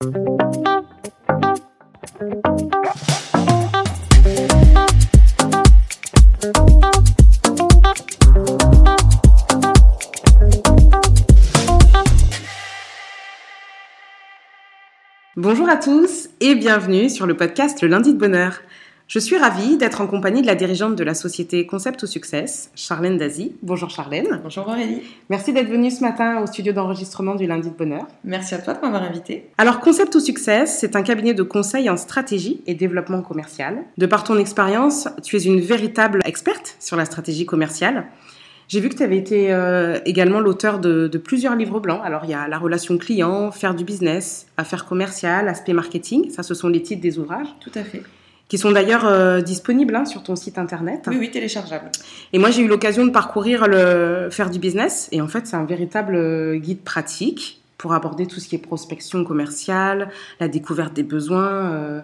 Bonjour à tous et bienvenue sur le podcast Le lundi de bonheur. Je suis ravie d'être en compagnie de la dirigeante de la société Concept to Success, Charlène Dazy. Bonjour Charlène. Bonjour Aurélie. Merci d'être venue ce matin au studio d'enregistrement du lundi de bonheur. Merci à toi de m'avoir invitée. Alors Concept to Success, c'est un cabinet de conseil en stratégie et développement commercial. De par ton expérience, tu es une véritable experte sur la stratégie commerciale. J'ai vu que tu avais été euh, également l'auteur de, de, plusieurs livres blancs. Alors, il y a la relation client, faire du business, affaires commerciales, aspect marketing. Ça, ce sont les titres des ouvrages. Tout à fait qui sont d'ailleurs euh, disponibles hein, sur ton site internet. Oui, oui, téléchargeables. Et moi, j'ai eu l'occasion de parcourir le Faire du business. Et en fait, c'est un véritable euh, guide pratique pour aborder tout ce qui est prospection commerciale, la découverte des besoins, euh,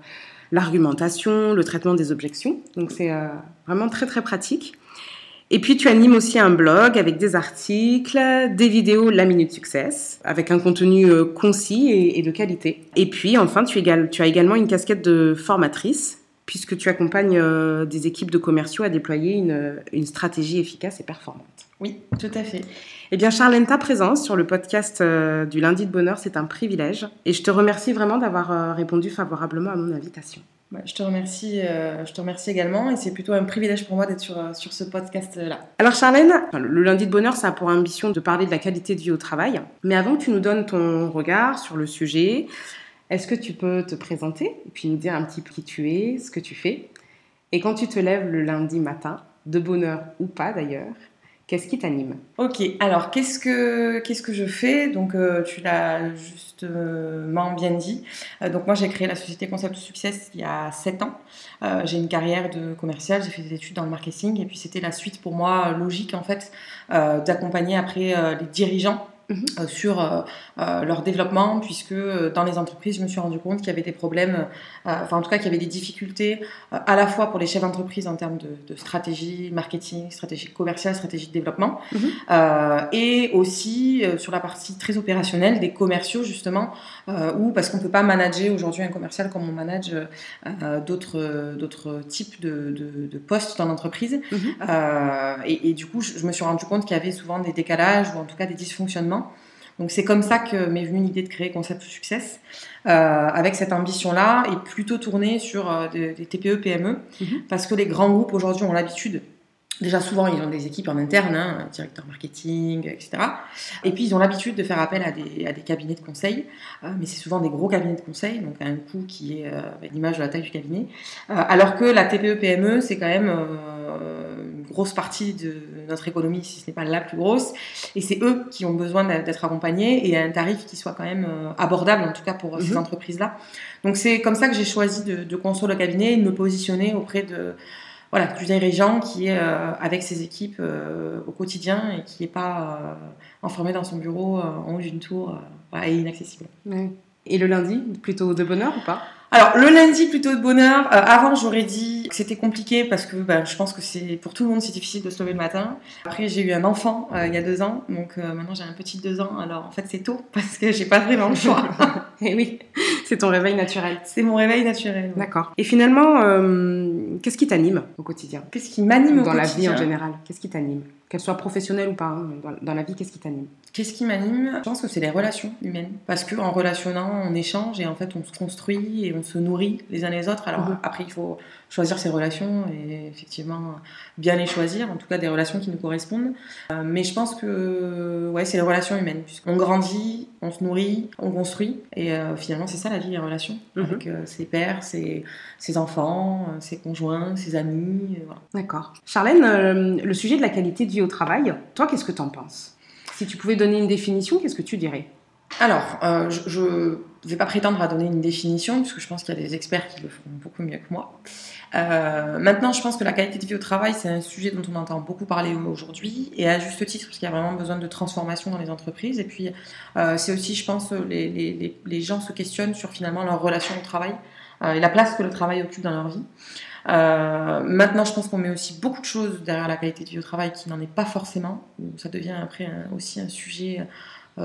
l'argumentation, le traitement des objections. Donc, c'est euh, vraiment très, très pratique. Et puis tu animes aussi un blog avec des articles, des vidéos La Minute Success, avec un contenu euh, concis et, de qualité. Et puis enfin, tu as également une casquette de formatrice puisque tu accompagnes euh, des équipes de commerciaux à déployer une, une, stratégie efficace et performante. Oui, tout à fait. Eh bien, Charlène, ta présence sur le podcast euh, du lundi de bonheur, c'est un privilège. Et je te remercie vraiment d'avoir euh, répondu favorablement à mon invitation. Ouais, je, te remercie, euh, je te remercie également et c'est plutôt un privilège pour moi d'être sur, sur ce podcast-là. Alors Charlène, le lundi de bonheur, ça a pour ambition de parler de la qualité de vie au travail. Mais avant que tu nous donnes ton regard sur le sujet, est-ce que tu peux te présenter et puis nous dire un petit peu qui tu es, ce que tu fais? Et quand tu te lèves le lundi matin, de bonheur ou pas d'ailleurs, Qu'est-ce qui t'anime? Ok, alors qu'est-ce que qu'est-ce que je fais? Donc euh, tu l'as justement bien dit. Euh, donc moi j'ai créé la société Concept Success il y a 7 ans. Euh, j'ai une carrière de commercial, j'ai fait des études dans le marketing et puis c'était la suite pour moi logique en fait d'accompagner après les dirigeants Mmh. sur euh, euh, leur développement, puisque euh, dans les entreprises, je me suis rendu compte qu'il y avait des problèmes, enfin en tout cas qu'il y avait des difficultés à la fois pour les chefs d'entreprise en termes de, de, stratégie marketing, stratégie commerciale, stratégie de développement, mmh. et aussi sur la partie très opérationnelle des commerciaux justement, où parce qu'on ne peut pas manager aujourd'hui un commercial comme on manage d'autres d'autres types de, de, de, postes dans l'entreprise, mmh. et, et, du coup je, je me suis rendu compte qu'il y avait souvent des décalages ou en tout cas des dysfonctionnements donc c'est comme ça que m'est venue l'idée de créer Concept Success, euh, avec cette ambition-là, et plutôt tournée sur euh, des, des, TPE, PME, mm -hmm. parce que les grands groupes aujourd'hui ont l'habitude Déjà, souvent, ils ont des équipes en interne, hein, directeur marketing, etc. Et puis, ils ont l'habitude de faire appel à des, à des cabinets de conseil, euh, mais c'est souvent des gros cabinets de conseil, donc à un coût qui est l'image de la taille du cabinet. Alors que la TPE-PME, c'est quand même grosse partie de notre économie, si ce n'est pas la plus grosse, et c'est eux qui ont besoin d'être accompagnés et à un tarif qui soit quand même euh, abordable, en tout cas pour -hmm. ces entreprises-là. Donc, c'est comme ça que j'ai choisi de, de construire le cabinet et de me positionner auprès de voilà, du dirigeant qui est euh, avec ses équipes euh, au quotidien et qui n'est pas euh, enfermé dans son bureau en haut d'une tour et inaccessible. Ouais. Et le lundi, plutôt de bonheur ou pas? Alors le lundi plutôt de bonheur. Euh, avant j'aurais dit que c'était compliqué parce que bah, je pense que c'est pour tout le monde c'est difficile de se lever le matin. Après j'ai eu un enfant euh, il y a deux ans, donc euh, maintenant j'ai un petit deux ans. Alors en fait c'est tôt parce que j'ai pas vraiment le choix. Et oui, c'est ton réveil naturel. C'est mon réveil naturel. D'accord. Et finalement, euh, qu'est-ce qui t'anime au quotidien? Qu'est-ce qui m'anime au dans quotidien la vie en général Qu'est-ce qui t'anime? Qu'elle soit professionnelle ou pas, hein, dans, dans, la vie, qu'est-ce qui t'anime? Qu'est-ce qui m'anime? Je pense que c'est les relations humaines. Parce qu'en relationnant, on échange et en fait, on se construit et on se nourrit les uns les autres. Alors mmh. après, il faut choisir ses relations et effectivement bien les choisir, en tout cas des relations qui nous correspondent. Euh, mais je pense que ouais, c'est les relations humaines. On grandit, on se nourrit, on construit. Et euh, finalement, c'est ça la vie, les relations. Mmh. Avec euh, ses pères, ses, ses enfants, ses conjoints, ses amis. Voilà. D'accord. Charlène, le sujet de la qualité de vie au travail, toi, qu'est-ce que tu en penses? Si tu pouvais donner une définition, qu'est-ce que tu dirais? Alors, euh, je ne vais pas prétendre à donner une définition, puisque je pense qu'il y a des experts qui le feront beaucoup mieux que moi. Euh, maintenant, je pense que la qualité de vie au travail, c'est un sujet dont on entend beaucoup parler aujourd'hui, et à juste titre, parce qu'il y a vraiment besoin de transformation dans les entreprises. Et puis, euh, c'est aussi, je pense, les, gens se questionnent sur finalement leur relation au travail et la place que le travail occupe dans leur vie. Maintenant, je pense qu'on met aussi beaucoup de choses derrière la qualité de vie au travail qui n'en est pas forcément. Ça devient après aussi un sujet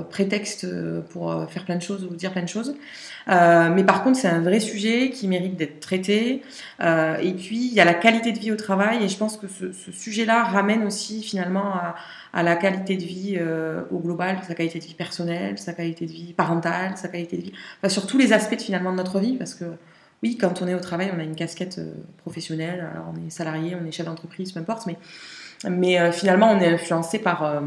prétexte pour faire plein de choses ou dire plein de choses. mais par contre, c'est un vrai sujet qui mérite d'être traité. et puis, il y a la qualité de vie au travail, et je pense que ce, sujet-là ramène aussi finalement à, la qualité de vie euh, au global, sa qualité de vie personnelle, sa qualité de vie parentale, sa qualité de vie, sur tous les aspects finalement de notre vie, parce que oui, quand on est au travail, on a une casquette euh, professionnelle, alors on est salarié, on est chef d'entreprise, peu importe, mais, mais euh, finalement on est influencé par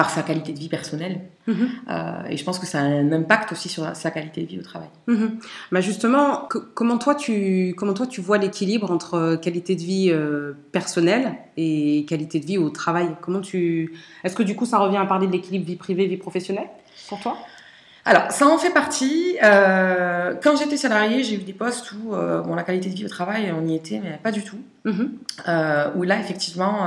par sa qualité de vie personnelle. Mhm. Euh, et je pense que ça a un impact aussi sur sa qualité de vie au travail. Mhm. Bah justement, comment, toi tu, comment toi tu vois l'équilibre entre qualité de vie euh, personnelle et qualité de vie au travail? Comment tu... Est-ce que du coup ça revient à parler de l'équilibre vie privée, vie professionnelle pour toi? Alors, ça en fait partie. Euh, quand j'étais salariée, j'ai eu des postes où euh, bon, la qualité de vie au travail, on y était, mais pas du tout. Euh, où là, effectivement,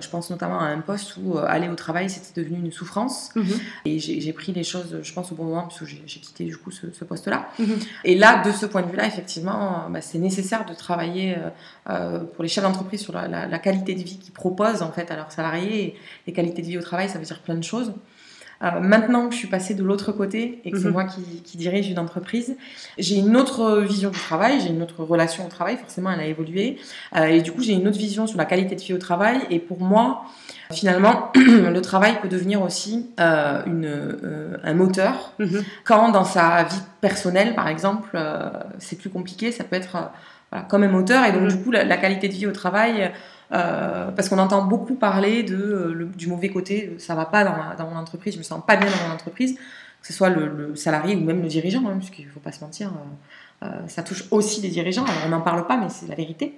je pense notamment à un poste où aller au travail, c'était devenu une souffrance. Mm-hmm. Et j'ai pris les choses, je pense, au bon moment, parce que j'ai quitté du coup ce, poste-là. Mm-hmm. Et là, de ce point de vue-là, effectivement, bah, c'est nécessaire de travailler pour les chefs d'entreprise sur la, la, qualité de vie qu'ils proposent en fait à leurs salariés. Et les qualités de vie au travail, ça veut dire plein de choses. Euh, maintenant que je suis passée de l'autre côté et que c'est mhm. moi qui, dirige une entreprise, j'ai une autre vision du travail, j'ai une autre relation au travail, forcément elle a évolué. Euh, et du coup, j'ai une autre vision sur la qualité de vie au travail. Et pour moi, finalement, le travail peut devenir aussi euh, une, un moteur. Mhm. Quand dans sa vie personnelle, par exemple, c'est plus compliqué, ça peut être comme un moteur. Et donc, mhm. du coup, la, qualité de vie au travail euh, parce qu'on entend beaucoup parler de, euh, du mauvais côté, ça va pas dans, dans, mon entreprise, je me sens pas bien dans mon entreprise, que ce soit le, salarié ou même le dirigeant, hein, puisqu'il faut pas se mentir, euh, ça touche aussi les dirigeants, on n'en parle pas, mais c'est la vérité.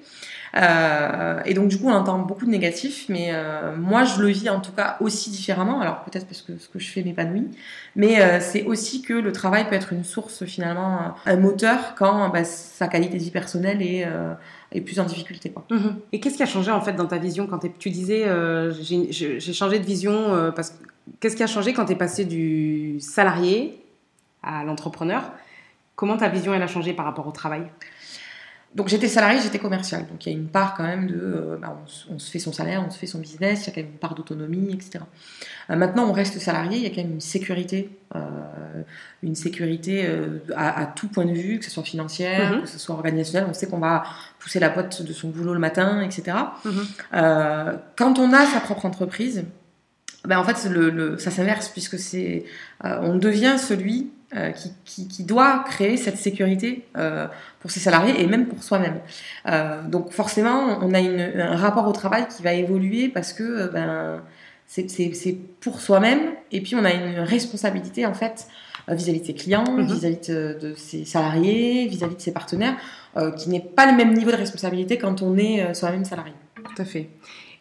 et donc du coup, on entend beaucoup de négatifs, mais moi, je le vis en tout cas aussi différemment. Alors peut-être parce que ce que je fais m'épanouit, mais c'est aussi que le travail peut être une source finalement, un moteur quand bah, sa qualité de vie personnelle est plus en difficulté. Mhm. Et qu'est-ce qui a changé en fait dans ta vision quand tu disais euh, j'ai changé de vision euh, parce qu'est-ce qui a changé quand tu es passé du salarié à l'entrepreneur? Comment ta vision elle a changé par rapport au travail? Donc j'étais salarié, j'étais commercial. Donc il y a une part quand même de, euh, bah, on, se fait son salaire, on se fait son business, il y a quand même une part d'autonomie, etc. Euh, maintenant on reste salarié, il y a quand même une sécurité, euh, une sécurité à, tout point de vue, que ce soit financière, mhm. que ce soit organisationnel. On sait qu'on va pousser la pote de son boulot le matin, etc. Mhm. quand on a sa propre entreprise, ben en fait le, ça s'inverse puisque c'est, on devient celui euh, qui, qui, doit créer cette sécurité euh, pour ses salariés et même pour soi-même. Euh, donc forcément, on a une, un rapport au travail qui va évoluer parce que ben, c'est pour soi-même et puis on a une responsabilité en fait vis-à-vis de ses clients, mhm. vis-à-vis de, de, ses salariés, vis-à-vis de ses partenaires, qui n'est pas le même niveau de responsabilité quand on est soi-même salarié. Tout à fait.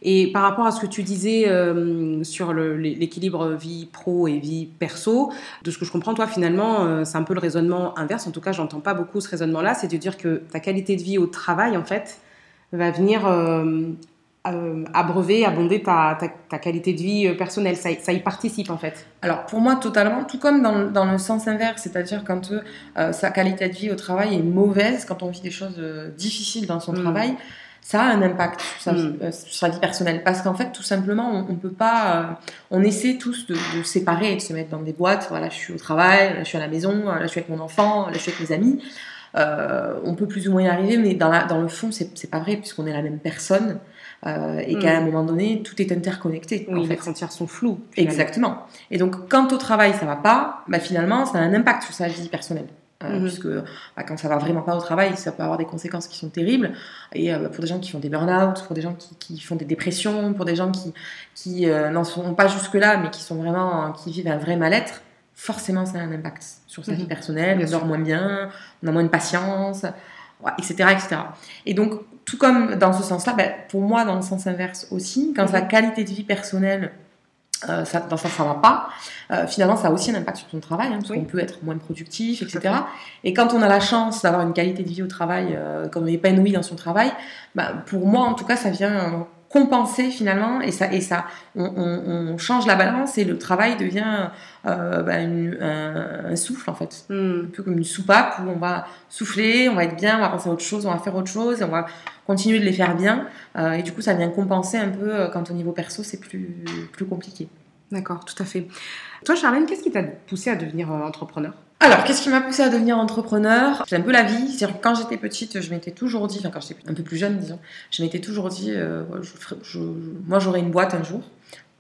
Et par rapport à ce que tu disais euh, sur l'équilibre vie pro et vie perso, de ce que je comprends, toi, finalement, euh, c'est un peu le raisonnement inverse. En tout cas, j'entends pas beaucoup ce raisonnement-là. C'est de dire que ta qualité de vie au travail, en fait, va venir euh, abreuver, abonder ta, ta, qualité de vie personnelle. Ça, ça, y participe, en fait. Alors, pour moi, totalement. Tout comme dans, dans le sens inverse, c'est-à-dire quand sa qualité de vie au travail est mauvaise, quand on vit des choses difficiles dans son mmh. travail ça a un impact sur sa, mm. euh, vie personnelle. Parce qu'en fait, tout simplement, on, ne peut pas. Euh, on essaie tous de, de, séparer et de se mettre dans des boîtes. Voilà, je suis au travail, là, je suis à la maison, là, je suis avec mon enfant, là, je suis avec mes amis. Euh, on peut plus ou moins y arriver, mais dans, la, dans le fond, c'est pas vrai, puisqu'on est la même personne. Euh, et qu'à mm. un moment donné, tout est interconnecté. Oui, en fait. les frontières sont floues. Exactement. Et donc, quand au travail, ça va pas, bah, finalement, ça a un impact sur sa vie personnelle. Euh, mhm. puisque bah, quand ça va vraiment pas au travail, ça peut avoir des conséquences qui sont terribles. Et euh, pour des gens qui font des burn-out, pour des gens qui, qui, font des dépressions, pour des gens qui, qui euh, n'en sont pas jusque-là, mais qui sont vraiment, qui vivent un vrai mal-être, forcément ça a un impact sur sa mhm. vie personnelle. on dort moins bien, on a moins de patience, etc., etc. Et donc, tout comme dans ce sens-là, bah, pour moi, dans le sens inverse aussi, quand sa mhm. qualité de vie personnelle euh, ça, dans ça, ça va pas. Euh, finalement, ça a aussi un impact sur son travail, hein, parce qu'on peut être moins productif, etc. Et quand on a la chance d'avoir une qualité de vie au travail, euh, quand on est épanoui dans son travail, bah, pour moi, en tout cas, ça vient compenser finalement, et ça, et ça, on, on, on change la balance et le travail devient euh, bah, un, un, souffle en fait, hmm. un peu comme une soupape où on va souffler, on va être bien, on va penser à autre chose, on va faire autre chose, on va continuer de les faire bien. Euh, et du coup, ça vient compenser un peu euh, quand au niveau perso, c'est plus, plus compliqué. D'accord, tout à fait. Toi, Charlène, qu'est-ce qui t'a poussé à devenir entrepreneur? Alors, qu'est-ce qui m'a poussé à devenir entrepreneur? C'est un peu la vie. cest quand j'étais petite, je m'étais toujours dit, enfin quand j'étais un peu plus jeune, disons, je m'étais toujours dit, euh, moi j'aurais une boîte un jour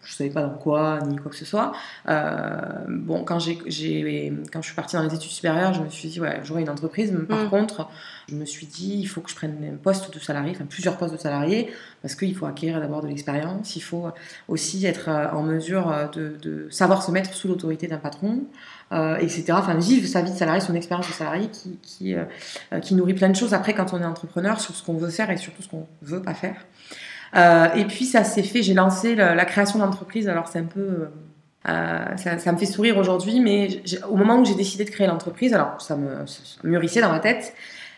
je savais pas dans quoi ni quoi que ce soit. Euh, bon, quand j'ai, quand je suis partie dans les études supérieures, je me suis dit ouais, j'aurai une entreprise. Mais par mm. contre, je me suis dit il faut que je prenne un poste de salarié, enfin plusieurs postes de salarié, parce qu'il faut acquérir d'abord de l'expérience. Il faut aussi être euh, en mesure de, de savoir se mettre sous l'autorité d'un patron. Euh, etc. Enfin, vivre sa vie de salarié, son expérience de salarié qui, qui, euh, qui, nourrit plein de choses après quand on est entrepreneur sur ce qu'on veut faire et surtout ce qu'on veut pas faire. Euh, et puis ça s'est fait, j'ai lancé la, création d'entreprise, alors c'est un peu... Euh, ça, ça, me fait sourire aujourd'hui, mais au moment où j'ai décidé de créer l'entreprise, alors ça me, mûrissait dans ma tête,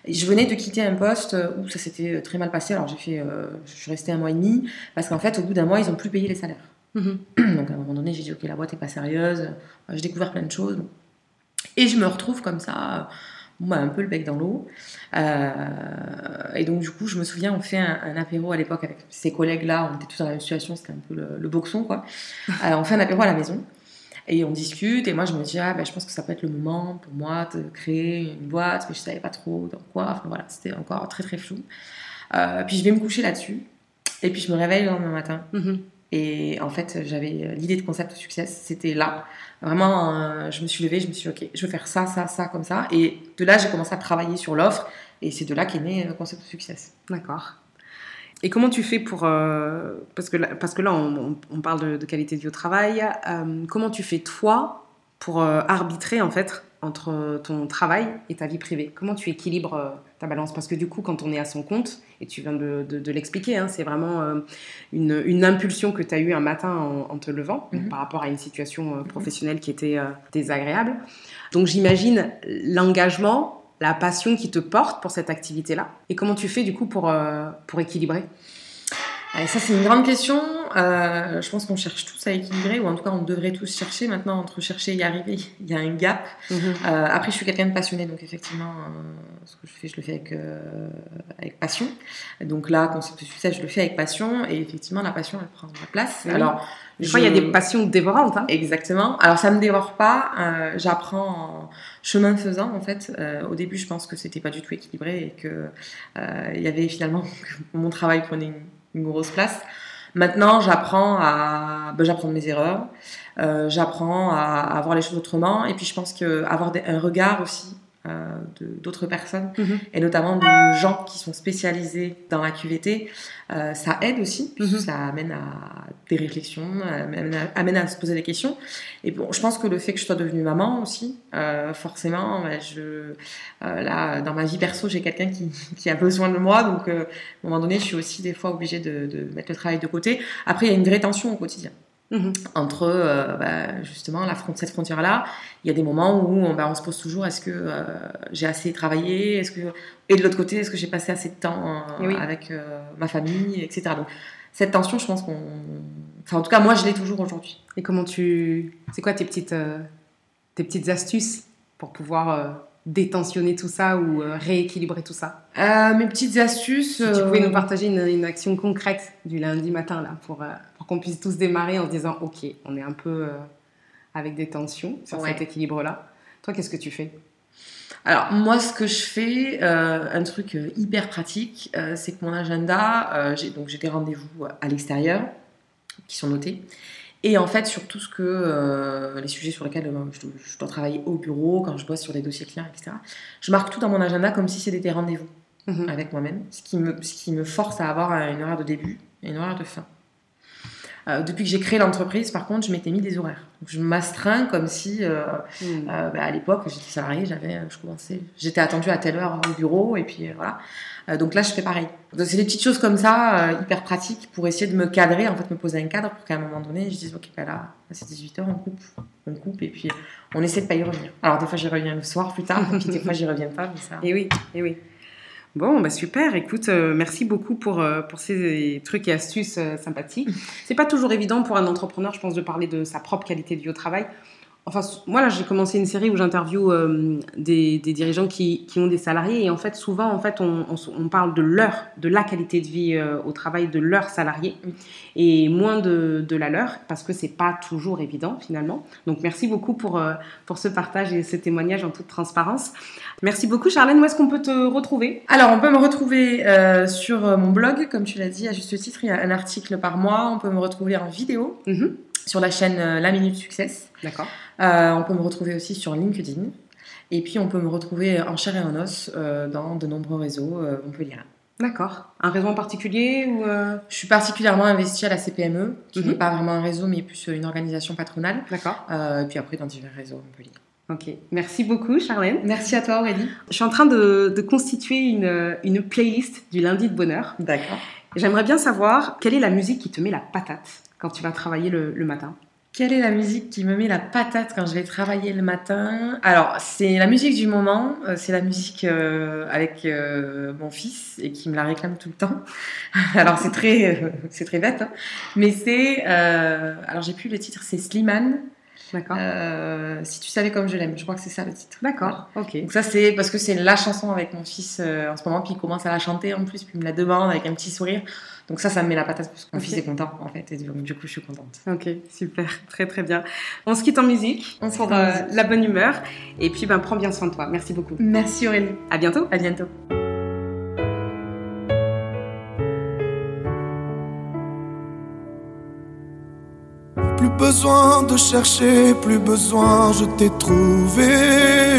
je venais de quitter un poste où ça s'était très mal passé. Alors j'ai fait, euh, je suis restée un mois et demi parce qu'en fait, au bout d'un mois, ils ont plus payé les salaires. Mhm. Donc à un moment donné, j'ai dit ok, la boîte est pas sérieuse. J'ai découvert plein de choses et je me retrouve comme ça un peu le bec dans l'eau. Euh, et donc, du coup, je me souviens, on fait un, apéro à l'époque avec ces collègues-là, on était tous dans la même situation, c'était un peu le, boxon, quoi. Euh, on fait un apéro à la maison. Et on discute, et moi je me dis, ah, ben, je pense que ça peut être le moment pour moi de créer une boîte, mais je savais pas trop dans quoi. Enfin voilà, c'était encore très très flou. Euh, puis je vais me coucher là-dessus, et puis je me réveille le lendemain matin. Mm-hmm. Et en fait, j'avais l'idée de concept succès, c'était là. Vraiment, euh, je me suis levée, je me suis dit, ok, je veux faire ça, ça, ça, comme ça. Et de là, j'ai commencé à travailler sur l'offre. Et c'est de là qu'est né le concept succès. D'accord. Et comment tu fais pour... Euh, parce, que là, parce que là, on, parle de, qualité de vie au travail. Euh, comment tu fais, toi, pour arbitrer, en fait, entre ton travail et ta vie privée Comment tu équilibres euh, ta balance? Parce que du coup, quand on est à son compte, et tu viens de, l'expliquer, hein, c'est vraiment euh, une, impulsion que tu as eue un matin en, te levant mhm. par rapport à une situation euh, professionnelle qui était désagréable. Donc j'imagine l'engagement, la passion qui te porte pour cette activité-là. Et comment tu fais du coup pour, pour équilibrer? Ça, c'est une grande question. Euh, je pense qu'on cherche tous à équilibrer, ou en tout cas, on devrait tous chercher. Maintenant, entre chercher et y arriver, il y a un gap. Mhm. Euh, après, je suis quelqu'un de passionné, donc effectivement, euh, ce que je fais, je le fais avec, avec passion. Donc là, concept de succès, je le fais avec passion, et effectivement, la passion, elle prend la place. Alors, je... crois il y a des passions dévorantes. Hein. Exactement. Alors, ça me dévore pas. J'apprends en chemin faisant, en fait. au début, je pense que c'était pas du tout équilibré et que il y avait finalement mon travail prenait une une grosse place. Maintenant, j'apprends à, ben, j'apprends mes erreurs, euh, j'apprends à, à, voir les choses autrement, et puis je pense qu'avoir un regard aussi d'autres personnes, mhm. et notamment de gens qui sont spécialisés dans la QVT, euh, ça aide aussi, mhm. ça amène à des réflexions, amène à, se poser des questions. Et bon, je pense que le fait que je sois devenue maman aussi, euh, forcément, je, là, dans ma vie perso, j'ai quelqu'un qui, qui, a besoin de moi, donc à un moment donné, je suis aussi des fois obligée de, de mettre le travail de côté. Après, il y a une vraie tension au quotidien. Mhm. Entre euh, bah, justement la cette frontière-là, il y a des moments où on, bah, on se pose toujours est-ce que euh, j'ai assez travaillé? Est-ce que et de l'autre côté est-ce que j'ai passé assez de temps euh, avec ma famille, etc. Donc cette tension, je pense qu'on, enfin en tout cas moi je l'ai toujours aujourd'hui. Et comment tu, c'est quoi tes petites tes petites astuces pour pouvoir détensionner tout ça ou rééquilibrer tout ça? Mes petites astuces. Si tu pouvais nous partager une, une, action concrète du lundi matin là pour qu'on puisse tous démarrer en se disant ok, on est un peu euh, avec des tensions sur cet équilibre-là. Toi, qu'est-ce que tu fais? Alors moi, ce que je fais, euh, un truc euh, hyper pratique, c'est que mon agenda, j'ai donc j'ai des rendez-vous à l'extérieur qui sont notés. Et en fait, sur tout ce que les sujets sur lesquels je, dois travailler au bureau, quand je bosse sur des dossiers clients, etc. Je marque tout dans mon agenda comme si c'était des rendez-vous mhm. avec moi-même, ce qui me ce qui me force à avoir une horaire de début et une horaire de fin. Euh, depuis que j'ai créé l'entreprise, par contre, je m'étais mis des horaires. je m'astreins comme si, euh, hmm. euh, bah, à l'époque, j'étais salariée, j'avais, je commençais, j'étais attendue à telle heure au bureau, et puis voilà. donc là, je fais pareil. c'est des petites choses comme ça, hyper pratiques, pour essayer de me cadrer, en fait, me poser un cadre pour qu'à un moment donné, je dise, ok, bah là, c'est 18h, on coupe, on coupe, et puis on essaie de pas y revenir. Alors des fois, j'y reviens le soir plus tard, et puis des fois, j'y reviens pas. Mais ça... Et oui, et oui. Bon, bah super. Écoute, euh, merci beaucoup pour, euh, pour ces trucs et astuces euh, sympathiques. C'est pas toujours évident pour un entrepreneur, je pense, de parler de sa propre qualité de vie au travail. Enfin, moi là, j'ai commencé une série où j'interviewe euh, des, des, dirigeants qui, qui, ont des salariés et en fait, souvent, en fait, on, on, on parle de leur, de la qualité de vie euh, au travail de leurs salariés et moins de, de la leur parce que c'est pas toujours évident finalement. Donc, merci beaucoup pour, euh, pour ce partage et ce témoignage en toute transparence. Merci beaucoup, Charlène. Où est-ce qu'on peut te retrouver? Alors, on peut me retrouver sur mon blog, comme tu l'as dit, à juste titre, il y a un article par mois. On peut me retrouver en vidéo. Mm -hmm. Sur la chaîne La Minute Success. D'accord. Euh, on peut me retrouver aussi sur LinkedIn. Et puis, on peut me retrouver en chair et en os euh, dans de nombreux réseaux euh, montpelliérains. D'accord. Un réseau en particulier ou Je suis particulièrement investie à la CPME, qui mm -hmm. n'est pas vraiment un réseau, mais plus une organisation patronale. D'accord. et puis après, dans divers réseaux à Montpellier. Ok, merci beaucoup Charlène. Merci à toi Aurélie. Je suis en train de, de constituer une, une, playlist du lundi de bonheur. D'accord. J'aimerais bien savoir quelle est la musique qui te met la patate? Quand tu vas travailler le, le matin. Quelle est la musique qui me met la patate quand je vais travailler le matin? Alors, c'est la musique du moment, c'est la musique euh, avec euh, mon fils et qui me la réclame tout le temps. alors, c'est très, euh, c'est très bête, hein. mais c'est. alors, j'ai plus le titre, c'est Slimane. D'accord. Euh, si tu savais comme je l'aime, je crois que c'est ça le titre. D'accord, ok. Donc ça c'est parce que c'est la chanson avec mon fils euh, en ce moment, puis il commence à la chanter en plus, puis il me la demande avec un petit sourire. Donc ça, ça me met la patate parce que mon okay. fils est content en fait, et donc, du coup je suis contente. Ok, super, très très bien. On se quitte en musique On se euh, la bonne humeur, et puis ben, prends bien soin de toi. Merci beaucoup. Merci Aurélie. À bientôt. À bientôt. Plus besoin de chercher, plus besoin, je t'ai trouvé.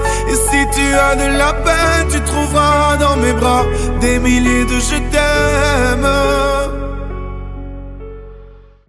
Et si tu as de la peine, tu trouveras dans mes bras des milliers de je t'aime.